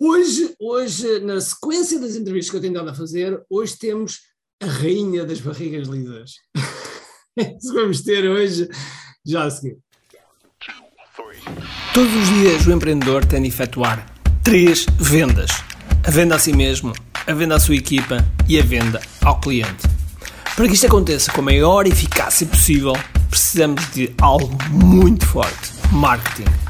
Hoje, hoje, na sequência das entrevistas que eu tenho dado a fazer, hoje temos a rainha das barrigas lisas. Isso vamos ter hoje, já a seguir. Todos os dias o empreendedor tem de efetuar três vendas: a venda a si mesmo, a venda à sua equipa e a venda ao cliente. Para que isto aconteça com a maior eficácia possível, precisamos de algo muito forte: marketing.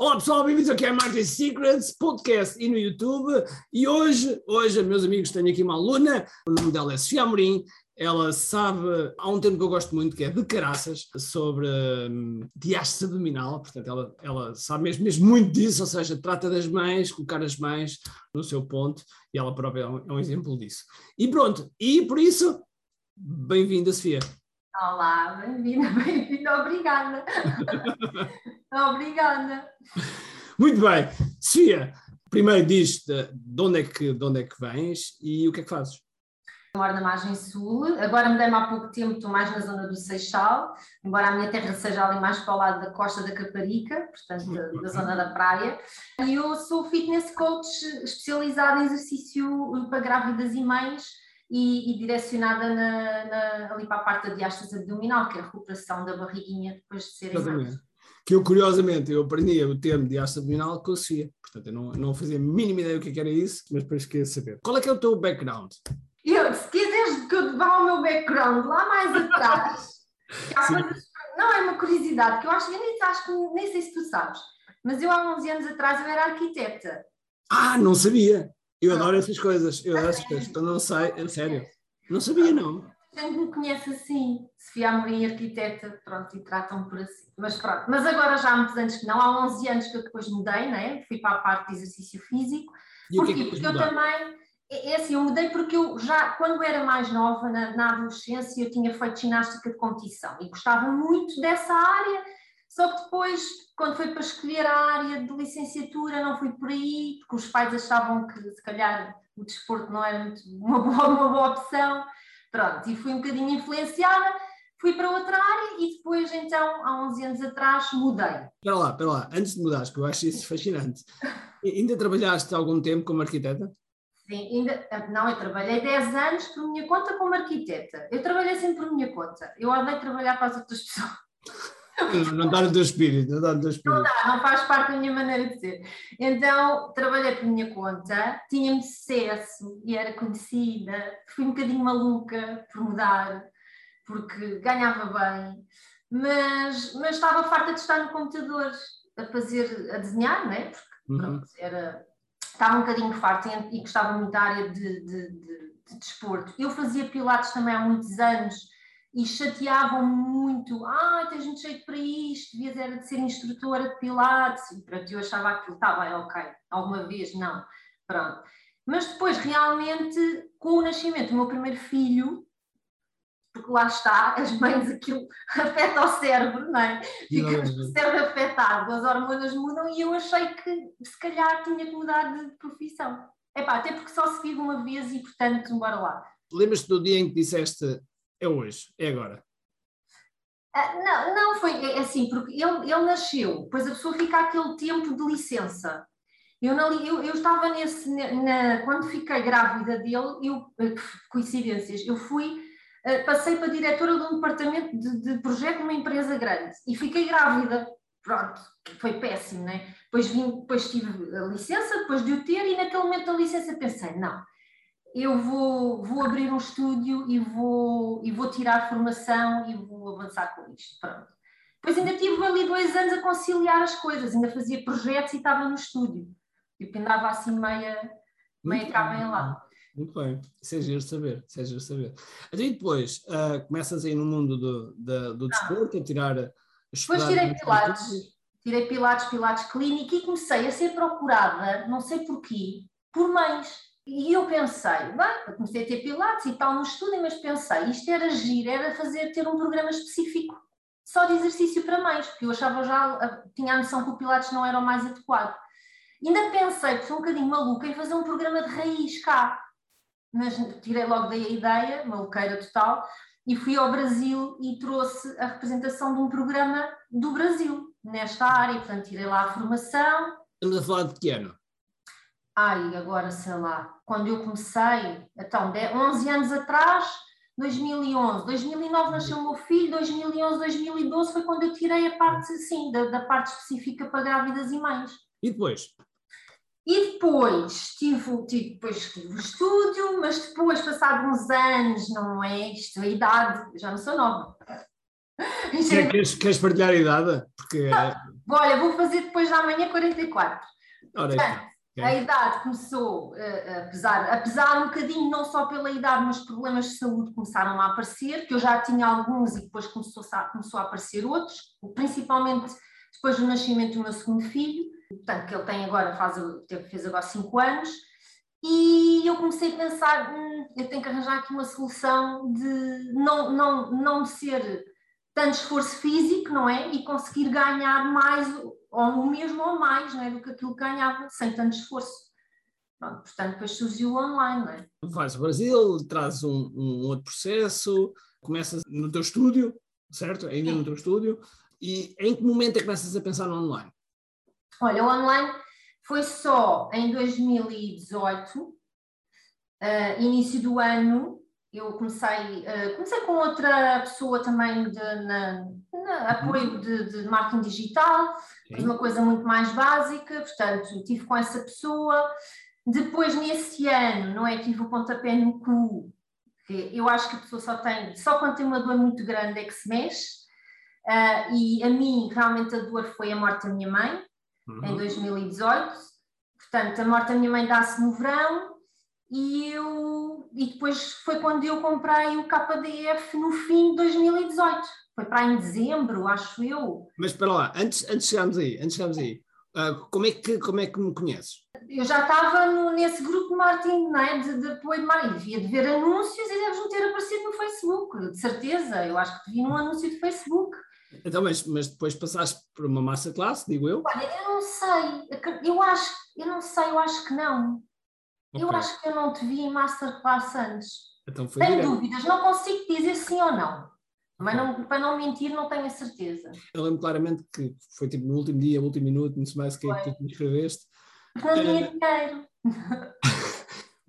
Olá pessoal, bem-vindos aqui ao Marketing Secrets, podcast e no YouTube. E hoje, hoje, meus amigos, tenho aqui uma aluna, o nome dela é Sofia Amorim, ela sabe, há um termo que eu gosto muito que é de caraças, sobre um, diástase abdominal, portanto ela, ela sabe mesmo, mesmo muito disso, ou seja, trata das mães, colocar as mães no seu ponto, e ela própria é um, é um exemplo disso. E pronto, e por isso, bem-vinda Sofia. Olá, bem-vinda, bem-vinda, obrigada. obrigada. Muito bem, Sofia, primeiro diz de, de, onde é que, de onde é que vens e o que é que fazes? Moro na margem sul, agora mudei-me há pouco tempo, estou mais na zona do Seixal, embora a minha terra seja ali mais para o lado da costa da Caparica, portanto da, da zona da praia. E eu sou fitness coach especializada em exercício para grávidas e mães e, e direcionada na, na, ali para a parte da diástase abdominal, que é a recuperação da barriguinha depois de serem mães. Que eu, curiosamente, eu aprendi o termo diástase abdominal com a Sofia, portanto eu não, não fazia a mínima ideia do que era isso, mas depois queria saber. Qual é que é o teu background? Eu, se quiseres que eu te vá ao meu background lá mais atrás, não é uma curiosidade, que eu acho que nem, acho que nem sei se tu sabes, mas eu há 11 anos atrás eu era arquiteta. Ah, não sabia. Eu adoro essas coisas, eu adoro essas coisas, então não sei, é sério. Não sabia, não. Gente me conhece assim, Sofia Amorim, arquiteta, pronto, e tratam por assim. Mas pronto, mas agora já há muitos anos que não, há 11 anos que eu depois mudei, né? fui para a parte de exercício físico. E Porquê? que é que Porque eu também é, é assim, eu mudei porque eu já, quando era mais nova, na, na, adolescência, eu tinha feito ginástica de competição e gostava muito dessa área, só que depois, quando foi para escolher a área de licenciatura, não fui por aí, porque os pais achavam que se calhar o desporto não era muito uma boa, uma boa opção. Pronto, e fui um bocadinho influenciada, fui para outra área e depois, então, há 11 anos atrás, mudei. Espera lá, espera lá, antes de mudares, que eu acho isso fascinante, ainda trabalhaste algum tempo como arquiteta? Sim, ainda, não, eu trabalhei 10 anos por minha conta como arquiteta. Eu trabalhei sempre por minha conta. Eu odeio trabalhar para as outras pessoas. Não dá no teu espírito, não dá no teu espírito. Não dá, não faz parte da minha maneira de ser. Então, trabalhei por minha conta, tinha-me sucesso e era conhecida, fui um bocadinho maluca por mudar, porque ganhava bem, mas, mas estava farta de estar no computador a fazer, a desenhar, não é? Porque Uhum. pronto, era, estava um bocadinho farta e, e gostava muito da área de, de, de, de desporto. Eu fazia pilates também há muitos anos e chateavam muito. Ah, tens muito jeito para isto, devias era de ser instrutora de pilates. E pronto, eu achava aquilo, está bem, ok, alguma vez não. Pronto. Mas depois, realmente, com o nascimento do meu primeiro filho, porque lá está, as mães aquilo afeta o cérebro, não é? Com o cérebro afetado, as hormonas mudam e eu achei que se calhar tinha que mudar de profissão. Epá, até porque só se vive uma vez e portanto, bora lá. Lembras-te do dia em que disseste é hoje, é agora? Ah, não, não foi é assim, porque ele, ele nasceu, depois a pessoa fica aquele tempo de licença. Eu, eu, eu estava nesse, na, quando fiquei grávida dele, eu, coincidências, eu fui passei para diretora de um departamento de, de, projeto numa empresa grande e fiquei grávida. Pronto, foi péssimo, né? Depois, vim, depois tive a licença, depois de o ter, e naquele momento da licença pensei: não, eu vou, vou abrir um estúdio e vou, e vou tirar formação e vou avançar com isto. Pronto. Depois ainda tive ali dois anos a conciliar as coisas, ainda fazia projetos e estava no estúdio. Tipo, andava assim meia, meia cá, meia lá. Muito bem, isso é giro saber, isso é giro saber. Então, e depois, uh, começas aí no mundo do, do, do desporto, a tirar... A depois tirei pilates, tirei pilates, pilates clínico e comecei a ser procurada, não sei porquê, por mães. E eu pensei, bem, comecei a ter pilates e tal no estúdio, mas pensei, isto era agir, era fazer, ter um programa específico só de exercício para mães, porque eu achava já, tinha a noção que o pilates não era o mais adequado. Ainda pensei, sou um bocadinho maluca, em fazer um programa de raiz cá, mas tirei logo daí a ideia, maluqueira total, e fui ao Brasil e trouxe a representação de um programa do Brasil, nesta área, portanto tirei lá a formação. Estamos a falar de que ano? Ai, agora sei lá, quando eu comecei, então, 11 anos atrás, 2011, 2009 nasceu o meu filho, 2011, 2012 foi quando eu tirei a parte, assim, da, da parte específica para grávidas e mães. E depois? E depois tive, tive, depois tive o estúdio, mas depois, passado uns anos, não é isto, a idade, já não sou nova. Queres, queres partilhar a idade? Porque... Olha, vou fazer depois da manhã 44. Ora, Portanto, okay. A idade começou a pesar, apesar um bocadinho, não só pela idade, mas problemas de saúde começaram a aparecer, que eu já tinha alguns e depois começou, começou a aparecer outros, principalmente depois do nascimento do meu segundo filho portanto, que ele tem agora, faz, fez agora 5 anos, e eu comecei a pensar, hum, eu tenho que arranjar aqui uma solução de não, não, não ser tanto esforço físico, não é? E conseguir ganhar mais, ou o mesmo ou mais, não é? Do que aquilo que ganhava, sem tanto esforço. Pronto, portanto, depois surgiu o online, não é? Vais ao Brasil, traz um, um outro processo, começas no teu estúdio, certo? Ainda Sim. no teu estúdio, e em que momento é que começas a pensar no online? Olha, o online foi só em 2018, uh, eh, início do ano, eu comecei, uh, comecei com outra pessoa também de, na, na apoio de, de, marketing digital, fiz uma coisa muito mais básica, portanto, tive com essa pessoa. Depois, nesse ano, não é? Tive o pontapé no cu, que eu acho que a pessoa só tem, só quando tem uma dor muito grande é que se mexe. Uh, e a mim, realmente, a dor foi a morte da minha mãe uhum. em 2018. Portanto, a morte da minha mãe dá-se no verão e eu e depois foi quando eu comprei o KDF no fim de 2018. Foi para em dezembro, acho eu. Mas para lá, antes, antes chegarmos aí, antes chegarmos aí, uh, como, é que, como é que me conheces? Eu já estava no, nesse grupo marketing, não é? de, de apoio de marketing, devia de ver anúncios e deves-me ter aparecido no Facebook, de certeza, eu acho que te vi num anúncio de Facebook. Então, mas, mas depois passaste por uma masterclass, digo eu? Olha, eu não sei, eu acho, eu não sei, eu acho que não. Okay. Eu acho que eu não te vi em masterclass antes. Então foi tenho direto. dúvidas, não consigo dizer sim ou não. Mas não, para não mentir, não tenho a certeza. Eu lembro claramente que foi tipo no último dia, último minuto, não sei mais o que é que tu me escreveste. Não tinha uh... dinheiro.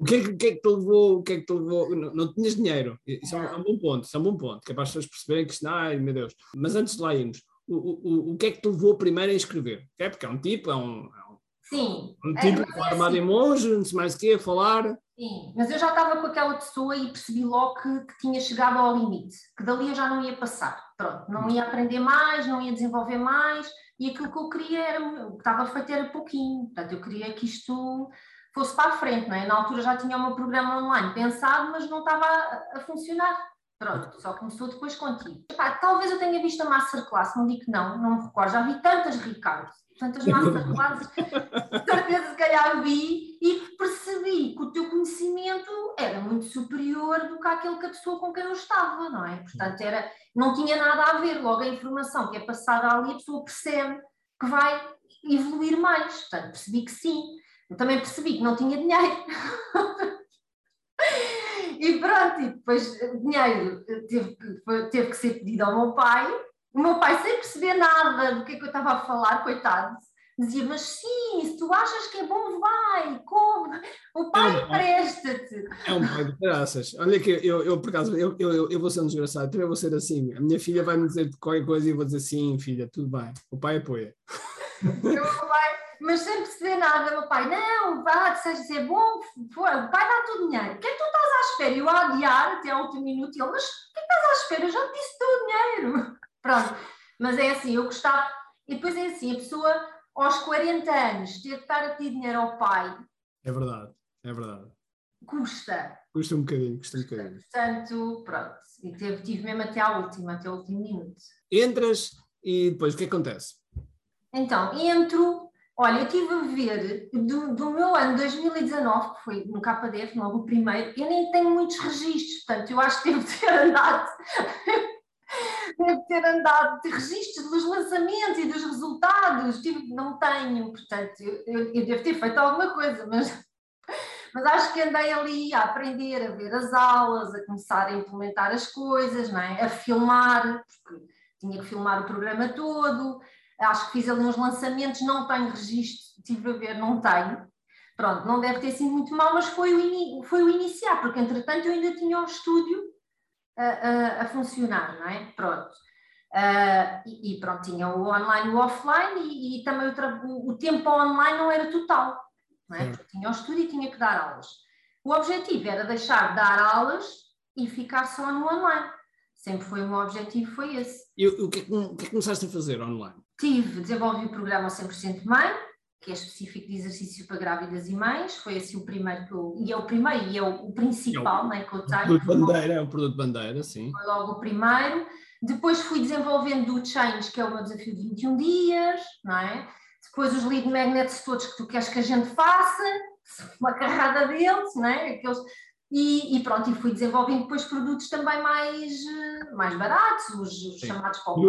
O que, é que, que, é que te levou? O que é que te levou? Não, não tinhas dinheiro. Isso é um, é um, bom ponto, isso é um bom ponto, que é para as pessoas perceberem que isto, ai meu Deus. Mas antes de lá irmos, o, o, o que é que te levou primeiro a escrever? É porque é um tipo, é um. É Sim. Um tipo é, armado assim, em monge, não sei mais o quê, a falar. Sim, mas eu já estava com aquela pessoa e percebi logo que, que, tinha chegado ao limite, que dali eu já não ia passar. Pronto, não ia aprender mais, não ia desenvolver mais, e aquilo que eu queria era, o que estava feito era pouquinho. Portanto, eu queria que isto fosse para a frente, não é? Na altura já tinha o meu programa online pensado, mas não estava a, a funcionar. Pronto, só começou depois contigo. Epá, talvez eu tenha visto a masterclass, não digo que não, não me recordo. Já vi tantas, Ricardo, tantas masterclasses, certeza se calhar vi e percebi que o teu conhecimento era muito superior do que aquele que a pessoa com quem eu estava, não é? Portanto, era, não tinha nada a ver. Logo, a informação que é passada ali, a pessoa percebe que vai evoluir mais. Portanto, percebi que sim. Eu também percebi que não tinha dinheiro. e pronto, e depois dinheiro teve que, teve que ser pedido ao meu pai. O meu pai, sem perceber nada do que é que eu estava a falar, coitado, dizia: Mas sim, se tu achas que é bom, vai, come. O pai é empresta-te. É um pai de graças. Olha que eu, eu por acaso, eu, eu, eu vou ser um desgraçado, também vou ser assim. A minha filha vai me dizer qualquer coisa e eu vou dizer: Sim, filha, tudo bem. O pai apoia. O meu pai mas sem perceber nada, meu pai, não, vá, seja ser bom, foi, o pai dá todo o dinheiro. O que é que tu estás à espera? Eu a adiar até ao último minuto, e ele, mas o que é que estás à espera? Eu já te disse todo o dinheiro. Pronto, mas é assim, eu gostava, e depois é assim, a pessoa aos 40 anos ter que estar a pedir dinheiro ao pai. É verdade, é verdade. Custa. Custa um bocadinho, custa um bocadinho. Portanto, pronto, e teve, tive mesmo até à última, até ao último minuto. Entras e depois o que acontece? Então, entro, Olha, eu estive a ver do, do, meu ano 2019, que foi no KDF, logo o primeiro, eu nem tenho muitos registros, portanto, eu acho que devo ter andado. devo ter andado de registros dos lançamentos e dos resultados, tive, não tenho, portanto, eu, eu devo ter feito alguma coisa, mas mas acho que andei ali a aprender, a ver as aulas, a começar a implementar as coisas, não é? a filmar, porque tinha que filmar o programa todo. Acho que fiz ali uns lançamentos, não tenho registro, estive a ver, não tenho. Pronto, não deve ter sido muito mal, mas foi o, foi o iniciar, porque entretanto eu ainda tinha o estúdio a, a, a funcionar, não é? Pronto. Uh, e, e, pronto, tinha o online e o offline, e, e também o, o, tempo online não era total não é? Porque tinha o estúdio e tinha que dar aulas. O objetivo era deixar de dar aulas e ficar só no online. Sempre foi o meu objetivo, foi esse. E o que, é que, o que é que começaste a fazer online? Tive, desenvolvi o programa 100% Mãe, que é específico de exercício para grávidas e mães, foi assim o primeiro que eu, e é o primeiro, e é o, o principal é o, né, que eu tenho. O produto bandeira, é o produto bandeira, sim. Foi logo o primeiro. Depois fui desenvolvendo o Change, que é o meu desafio de 21 dias, não é? depois os lead magnets todos que tu queres que a gente faça, uma carrada deles, né? Aqueles, e, e, pronto, e fui desenvolvendo depois produtos também mais, eh, mais baratos, os, os chamados pop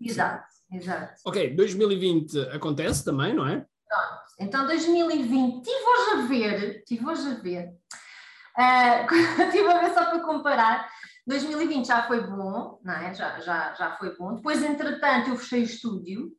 Exato, exato. Ok, 2020 acontece também, não é? Pronto, então 2020, estive hoje a ver, estive hoje a ver, uh, estive a ver só para comparar, 2020 já foi bom, não é? já, já, já foi bom, depois entretanto eu fechei o estúdio,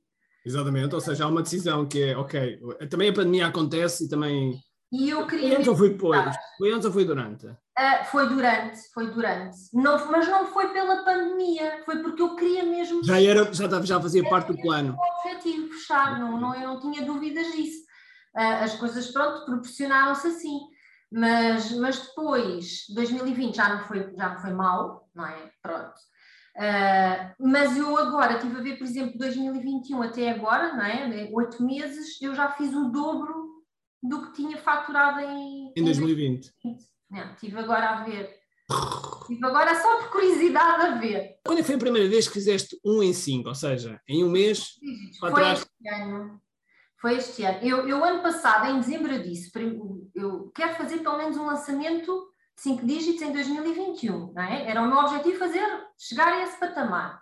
Exatamente, ou seja, há uma decisão que é, ok, também a pandemia acontece e também. E eu queria. Foi antes ou foi depois? Foi antes ou foi durante? Uh, foi durante, foi durante. Não, mas não foi pela pandemia, foi porque eu queria mesmo. Já, era, já, já fazia parte do plano. O objetivo, fechar, não, não, eu não tinha dúvidas disso. Uh, as coisas, pronto, proporcionaram-se assim. Mas, mas depois, 2020 já não foi, já não foi mal, não é? Pronto. Uh, mas eu agora estive a ver, por exemplo, 2021 até agora, não é? Oito meses, eu já fiz o dobro do que tinha faturado em, em 2020. 2020. Não, estive agora a ver. Estive agora só por curiosidade a ver. Quando é foi a primeira vez que fizeste um em cinco? Ou seja, em um mês. Foi este ano. Foi este ano. Eu, eu ano passado, em dezembro, eu disse, eu quero fazer pelo menos um lançamento cinco dígitos em 2021, não é? Era o meu objetivo fazer, chegar a esse patamar.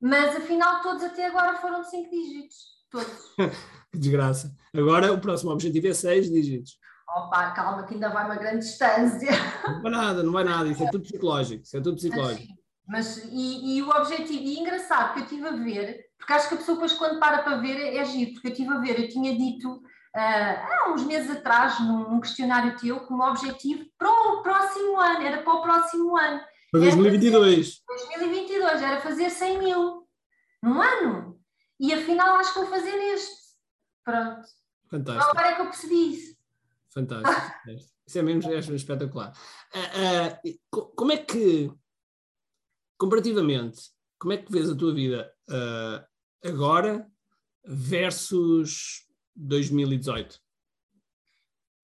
Mas afinal todos até agora foram de cinco dígitos, todos. Desgraça. Agora o próximo objetivo é seis dígitos. Opa, calma que ainda vai uma grande distância. Não vai nada, não vai nada, isso é tudo psicológico, isso é tudo psicológico. Mas, e, e, o objetivo, e engraçado que eu estive a ver, porque acho que a pessoa depois quando para para ver é, é giro, porque eu estive a ver, eu tinha dito ah, há uns meses atrás, num, num questionário teu, como objetivo para o próximo ano, era para o próximo ano. Para 2022. 2022, era fazer 100 mil num ano. E afinal acho que vou fazer este. Pronto. Fantástico. Agora é que eu percebi isso. Fantástico. isso é mesmo, é espetacular. Uh, uh, como é que, comparativamente, como é que vês a tua vida uh, agora versus 2018?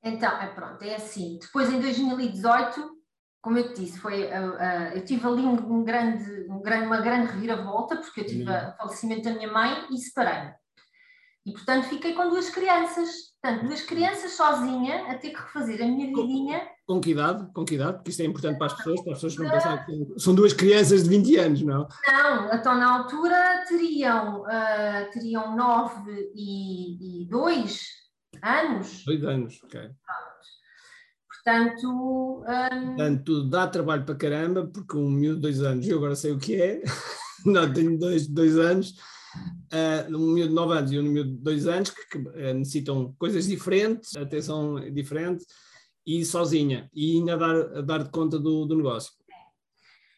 Então, é pronto, é assim. Depois em 2018, como eu te disse, foi, eu tive ali um, um, grande, um grande, uma grande reviravolta, porque eu tive o falecimento da minha mãe e separei-me. E portanto fiquei com duas crianças. Portanto, duas crianças sozinha a ter que refazer a minha vidinha. Com, com que idade? Com que idade? Porque isto é importante para as pessoas, para as pessoas não pensarem que são duas crianças de 20 anos, não? Não, então na altura teriam, uh, teriam 9 e, e 2 anos. 2 anos, ok. Portanto, um... Portanto, dá trabalho para caramba, porque um miúdo de 2 anos, eu agora sei o que é, não, tenho dois, dois anos, uh, um miúdo de 9 anos e um miúdo de 2 anos que, que uh, necessitam coisas diferentes, atenção diferente e sozinha e ainda dar, dar conta do, do negócio.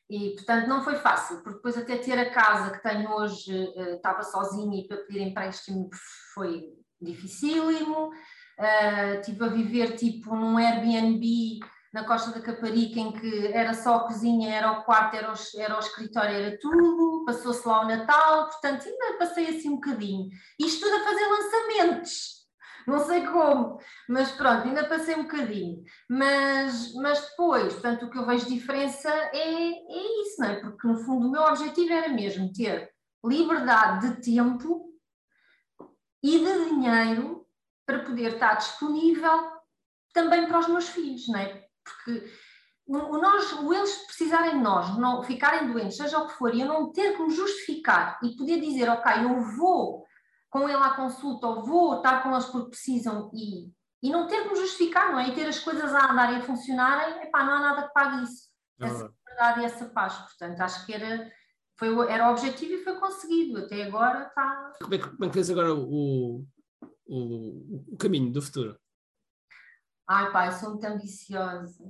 E, portanto, não foi fácil, porque depois até ter a casa que tenho hoje, uh, estava sozinha e para pedir empréstimo foi dificílimo. Uh, estive a viver tipo num Airbnb na Costa da Caparica, em que era só a cozinha, era o quarto, era o, era o escritório, era tudo, passou-se lá o Natal, portanto ainda passei assim um bocadinho. Isto tudo a fazer lançamentos, não sei como, mas pronto, ainda passei um bocadinho. Mas, mas depois, portanto, o que eu vejo diferença é, é isso, não é? Porque no fundo o meu objetivo era mesmo ter liberdade de tempo e de dinheiro para poder estar disponível também para os meus filhos, não é? Porque o, nós, o eles precisarem de nós, não ficarem doentes, seja o que for, e eu não ter que me justificar e poder dizer, ok, eu vou com ele à consulta ou vou estar com eles porque precisam e, e não ter que me justificar, não é? E ter as coisas a andar e a funcionarem, epá, não há nada que pague isso. É essa verdade e essa paz. Portanto, acho que era, foi, era o objetivo e foi conseguido. Até agora está. Como é que, como é que vês agora o, o, o caminho do futuro? Ai, pai, sou muito ambiciosa.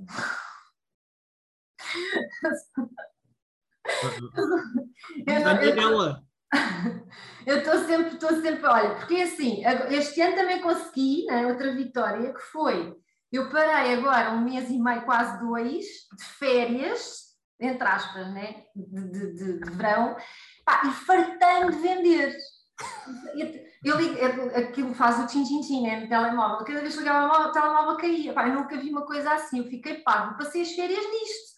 Daniela. Eu estou sempre, estou sempre, olha, porque assim, este ano também consegui né, outra vitória que foi, eu parei agora um mês e meio, quase dois, de férias, entre aspas, né, de, de, de, de verão, pá, e fartando de vender. Eu, eu, aquilo faz o tchim-tchim-tchim né, no telemóvel, cada vez que ligava o telemóvel caía, pá, eu nunca vi uma coisa assim, eu fiquei pago, passei as férias nisto.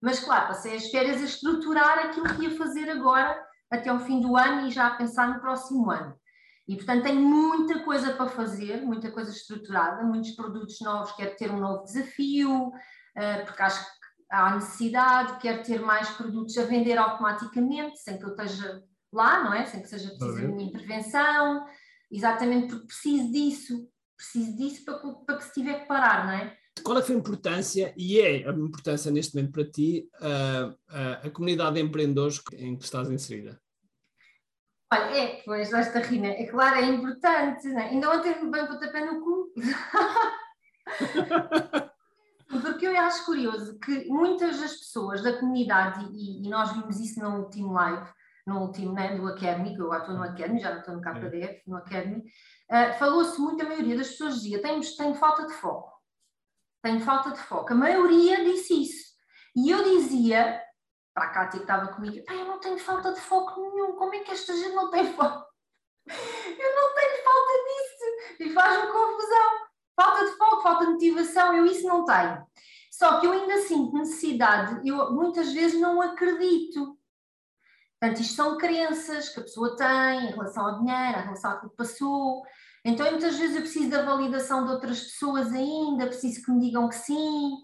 Mas claro, passei as férias a estruturar aquilo que ia fazer agora até o fim do ano e já a pensar no próximo ano. E portanto tenho muita coisa para fazer, muita coisa estruturada, muitos produtos novos, quero ter um novo desafio, eh, porque acho que há necessidade, quero ter mais produtos a vender automaticamente, sem que eu esteja lá, não é? Sem que seja preciso a minha intervenção, exatamente porque preciso disso, preciso disso para que, para que se tiver que parar, não é? qual é foi a importância, e é a importância neste momento para ti, a, a, a comunidade de empreendedores em que estás inserida? Olha, é, pois, esta rina, é claro, é importante, né? ainda ontem me o pontapé no cu. Porque eu acho curioso que muitas das pessoas da comunidade, e, e nós vimos isso no último live, no último, né, do Academy, que eu agora estou no Academy, já não estou no KDF, no Academy, uh, falou-se muito, a maioria das pessoas dizia, tenho, tenho falta de foco tenho falta de foco. A maioria disse isso. E eu dizia para a Cátia que estava comigo, eu não tenho falta de foco nenhum, como é que esta gente não tem foco? Eu não tenho falta disso. E faz-me confusão. Falta de foco, falta de motivação, eu isso não tenho. Só que eu ainda sinto necessidade, eu muitas vezes não acredito. Portanto, isto são crenças que a pessoa tem em relação ao dinheiro, em relação àquilo que passou, então, muitas vezes eu preciso da validação de outras pessoas ainda, preciso que me digam que sim.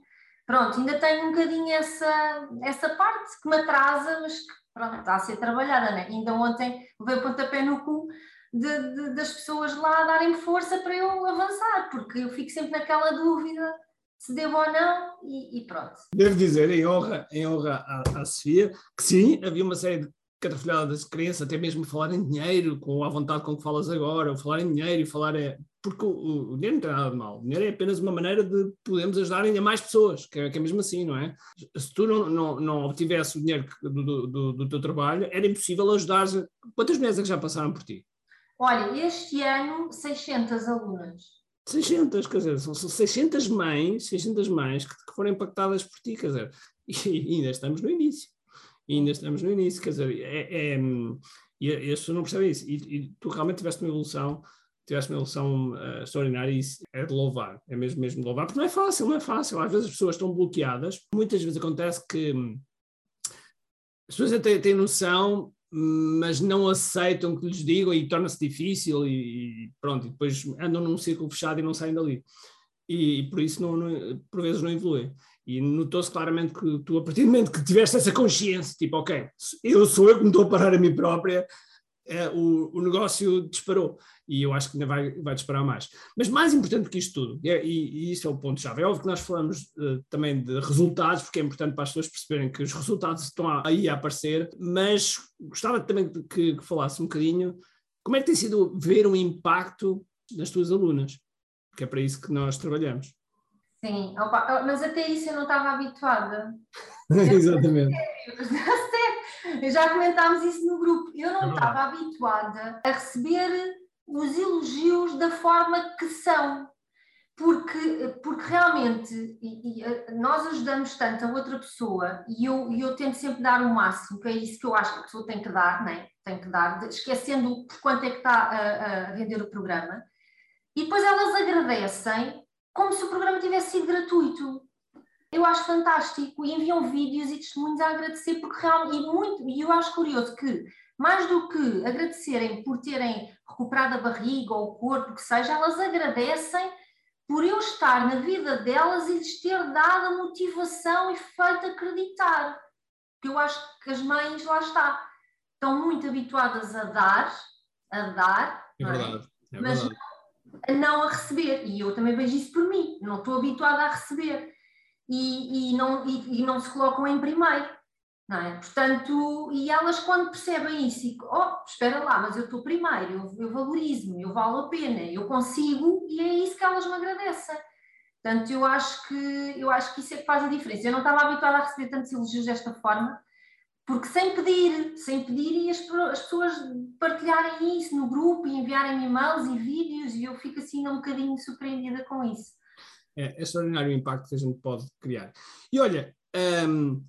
Pronto, ainda tenho um bocadinho essa, essa parte que me atrasa, mas que pronto, está a ser trabalhada, né? Ainda ontem levei o pontapé no cu de, de, das pessoas lá darem força para eu avançar, porque eu fico sempre naquela dúvida se devo ou não, e, e pronto. Devo dizer, em honra, em honra à, à Sofia, que sim, havia uma série de catrafilhadas crenças, até mesmo falar em dinheiro, com a vontade com que falas agora, ou falar em dinheiro e falar é. Porque o, o, dinheiro não tem nada de mal, o dinheiro é apenas uma maneira de podermos ajudar ainda mais pessoas, que é, que é mesmo assim, não é? Se tu não, não, não obtivesse o dinheiro do, do, do teu trabalho, era impossível ajudar. Quantas mulheres é que já passaram por ti? Olha, este ano 600 alunas. 600, quer dizer, são 600 mães, 600 mães que, que foram impactadas por ti, quer dizer, e ainda estamos no início e ainda estamos no início, quer dizer, é, é, e as pessoas não percebem isso, e, e, tu realmente tiveste uma evolução, tiveste uma evolução uh, extraordinária e isso é de louvar, é mesmo, mesmo de louvar, porque não é fácil, não é fácil, às vezes as pessoas estão bloqueadas, muitas vezes acontece que as pessoas até têm noção, mas não aceitam que lhes digam e torna-se difícil e, e pronto, e depois andam num círculo fechado e não saem dali. E, e por isso não, não, por vezes não evoluem. E notou-se claramente que tu, a partir do momento que tiveste essa consciência, tipo, ok, eu sou eu que me estou a parar a mim própria, é, o, o negócio disparou. E eu acho que ainda vai, vai disparar mais. Mas mais importante que isto tudo, e, e, e isso é o ponto-chave, é óbvio que nós falamos uh, também de resultados, porque é importante para as pessoas perceberem que os resultados estão aí a aparecer, mas gostava também que, que falasse um bocadinho como é que tem sido ver um impacto nas tuas alunas, que é para isso que nós trabalhamos. Sim, opa, mas até isso eu não estava habituada. Exatamente. Já comentámos isso no grupo. Eu não é estava habituada a receber os elogios da forma que são. Porque, porque realmente e, e, eh, nós ajudamos tanto a outra pessoa e eu, e eu tento sempre dar o máximo, que é isso que eu acho que a pessoa tem que dar, né? tem que dar, esquecendo por quanto é que está a, a vender o programa. E depois elas agradecem como se o programa tivesse sido gratuito. Eu acho fantástico e enviam vídeos e testemunhos a agradecer, porque realmente, e, muito, e eu acho curioso que mais do que agradecerem por terem recuperado a barriga ou o corpo, que seja, elas agradecem por eu estar na vida delas e lhes ter dado a motivação e feito acreditar. Porque eu acho que as mães, lá está, estão muito habituadas a dar, a dar, é verdade, é? É mas verdade. Não, não a receber. E eu também vejo isso por mim, não estou habituada a receber. E, e, não, e, e não se colocam em primeiro. Não é? Portanto, e elas quando percebem isso, e, oh, espera lá, mas eu estou primeiro, eu, eu valorizo-me, eu valo a pena, eu consigo, e é isso que elas me agradecem. Portanto, eu acho que, eu acho que isso é que faz a diferença. Eu não estava habituada a receber tantos elogios desta forma, porque sem pedir, sem pedir, e as, as pessoas partilharem isso no grupo e enviarem e-mails e vídeos, e eu fico assim um bocadinho surpreendida com isso. É, é extraordinário o impacto que a gente pode criar. E olha, um,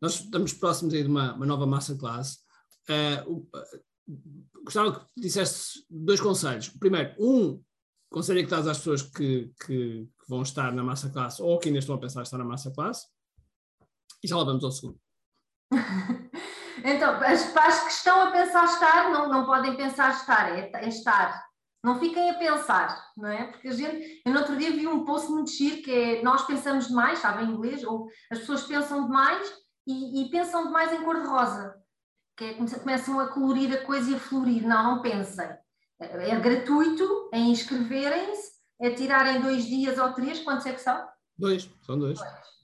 nós estamos próximos aí de uma, uma nova masterclass. Uh, uh, gostava que dissesse dois conselhos. Primeiro, um conselho é que estás às pessoas que, que, que, vão estar na masterclass ou que ainda estão a pensar estar na masterclass. E já lá vamos ao segundo. então, as pais que estão a pensar estar não, não podem pensar estar, é, é estar. Não fiquem a pensar, não é? Porque a gente, eu no outro dia vi um post muito giro que é nós pensamos demais, sabem inglês, ou as pessoas pensam demais e, e pensam demais em cor-de-rosa, que é, começam a colorir a coisa e a florir. Não, não pensem. É, é gratuito, é inscreverem-se, é tirarem dois dias ou três, quantos é que são? Dois, são dois.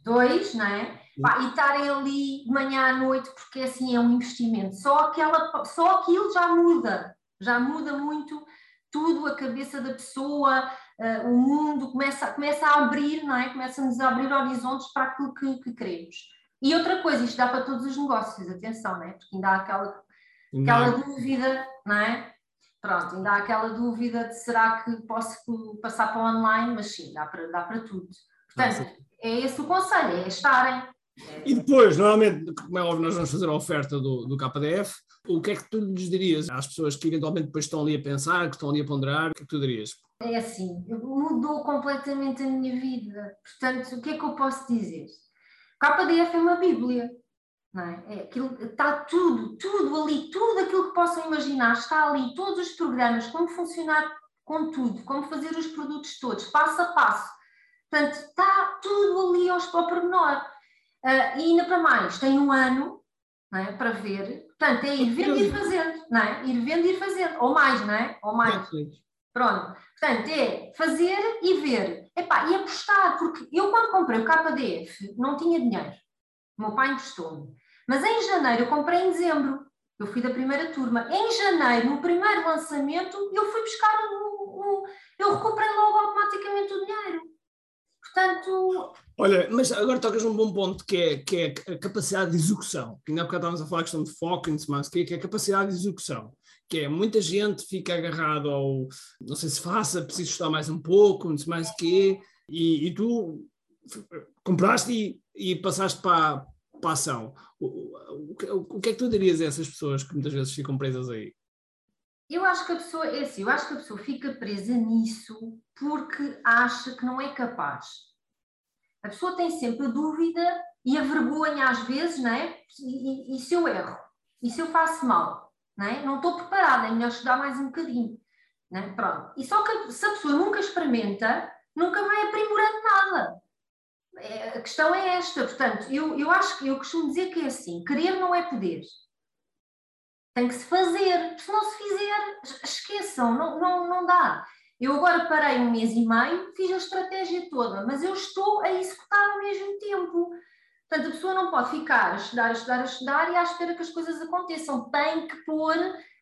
Dois, não é? Pá, e estarem ali de manhã à noite, porque assim é um investimento. Só, aquela, só aquilo já muda, já muda muito tudo, a cabeça da pessoa, uh, o mundo começa, começa a abrir, não é? Começa-nos a abrir horizontes para aquilo que, que queremos. E outra coisa, isto dá para todos os negócios, atenção, não é? Porque ainda há aquela, aquela dúvida, não é? Pronto, ainda há aquela dúvida de será que posso passar para o online, mas sim, dá para, dá para tudo. Portanto, é esse o conselho, é estarem. E depois, normalmente, como é óbvio, nós vamos fazer a oferta do, do KDF. O que é que tu lhes dirias às pessoas que eventualmente depois estão ali a pensar, que estão ali a ponderar? O que é que tu dirias? É assim, mudou completamente a minha vida. Portanto, o que é que eu posso dizer? KDF é uma Bíblia. Não é? é aquilo, está tudo, tudo ali, tudo aquilo que possam imaginar está ali, todos os programas, como funcionar com tudo, como fazer os produtos todos, passo a passo. Portanto, está tudo ali aos, ao pormenor. Uh, e ainda para mais, tem um ano é? para ver. Portanto, é ir vendo e ir fazendo, não é? Ir vendo e ir fazendo, ou mais, não é? Ou mais. Pronto. Portanto, é fazer e ver. Epá, e apostar, porque eu quando comprei o KDF não tinha dinheiro. O meu pai emprestou-me. Mas em janeiro eu comprei em dezembro. Eu fui da primeira turma. Em janeiro, no primeiro lançamento, eu fui buscar o. o eu recuperei logo automaticamente o dinheiro. Portanto. Olha, mas agora tocas num bom ponto que é, que é a capacidade de execução. Que ainda há bocado estávamos a falar a questão de foco e mais, que é a capacidade de execução que é muita gente fica agarrado ao não sei se faça, preciso estudar mais um pouco, não sei mais o quê, e, e tu compraste e, e passaste para, para a ação. O, o, o, que é que tu dirias a essas pessoas que muitas vezes ficam presas aí? Eu acho que a pessoa, é assim, eu acho que a pessoa fica presa nisso porque acha que não é capaz. A pessoa tem sempre a dúvida e a vergonha às vezes, não é? E, e, e se eu erro? E se eu faço mal? não, é? não estou preparada, é melhor estudar mais um bocadinho. É? Pronto. E só que se a pessoa nunca experimenta, nunca vai aprimorando nada. É, a questão é esta, portanto, eu, eu acho que eu costumo dizer que é assim: querer não é poder. Tem que se fazer. Se não se fizer, esqueçam, não, não, não dá. Eu agora parei um mês e meio, fiz a estratégia toda, mas eu estou a executar ao mesmo tempo. Portanto, a pessoa não pode ficar a estudar, a estudar, a estudar e à espera que as coisas aconteçam. Tem que pôr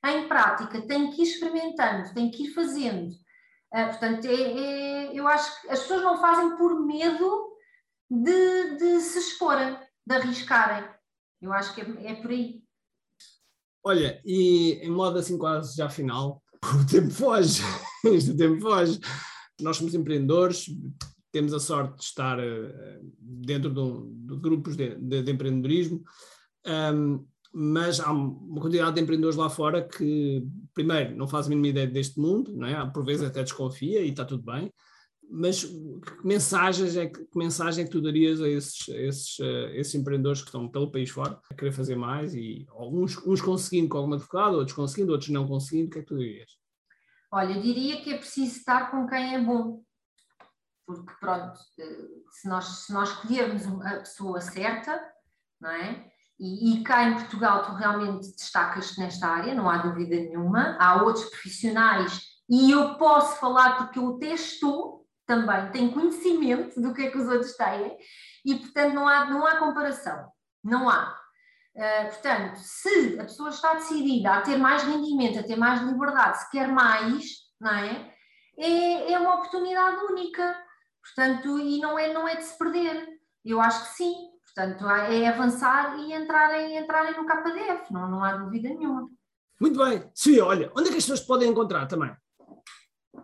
em prática, tem que ir experimentando, tem que ir fazendo. Uh, portanto, é, é, eu acho que as pessoas não fazem por medo de, de se exporem, de arriscarem. Eu acho que é, é por aí. Olha, e em modo assim quase já final, o tempo foge, este tempo foge. Nós somos empreendedores, temos a sorte de estar uh, dentro de, de grupos de, de, de empreendedorismo, um, mas há uma quantidade de empreendedores lá fora que, primeiro, não fazem a mínima ideia deste mundo, não é? por vezes até desconfia e está tudo bem, mas que mensagens é que, que mensagem é tu darias a esses, a esses, a esses empreendedores que estão pelo país fora a querer fazer mais e alguns uns conseguindo com alguma advogado, outros conseguindo, outros não conseguindo, o que é que tu dirias? Olha, eu diria que é preciso estar com quem é bom, porque pronto, eh, se nós, se nós escolhermos a pessoa certa, não é? E, e, cá em Portugal tu realmente destacas-te nesta área, não há dúvida nenhuma. Há outros profissionais e eu posso falar porque eu até estou também, tenho conhecimento do que é que os outros têm e, portanto, não há, não há comparação. Não há. Uh, portanto, se a pessoa está decidida a ter mais rendimento, a ter mais liberdade, se quer mais, não é? É, é uma oportunidade única. Portanto, e não é, não é de se perder. Eu acho que sim. Portanto, é avançar e entrarem, entrarem no KDF, não, não há dúvida nenhuma. Muito bem. Sofia, olha, onde é que as pessoas podem encontrar também?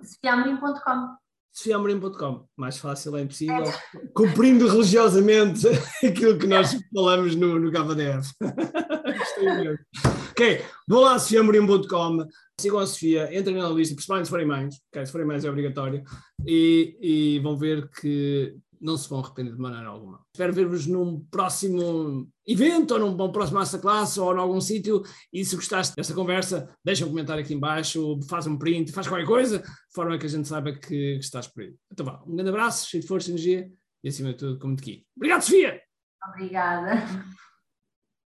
sofiamorim.com sofiamorim.com, mais fácil é impossível, cumprindo religiosamente aquilo que nós falamos no, no KDF. ok, vou lá sofiamorim.com, sigam a Sofia, entrem na lista, principalmente se forem mães, okay, se forem mães é obrigatório, e, e vão ver que não se vão arrepender de maneira alguma. Espero ver-vos num próximo evento, ou num, num próximo masterclass, ou em algum sítio, e se gostaste desta conversa, deixa um comentário aqui embaixo, faz um print, faz qualquer coisa, de forma que a gente saiba que, estás por aí. Então vá, um grande abraço, cheio de força energia, e acima de tudo, como de aqui. Obrigado, Sofia! Obrigada.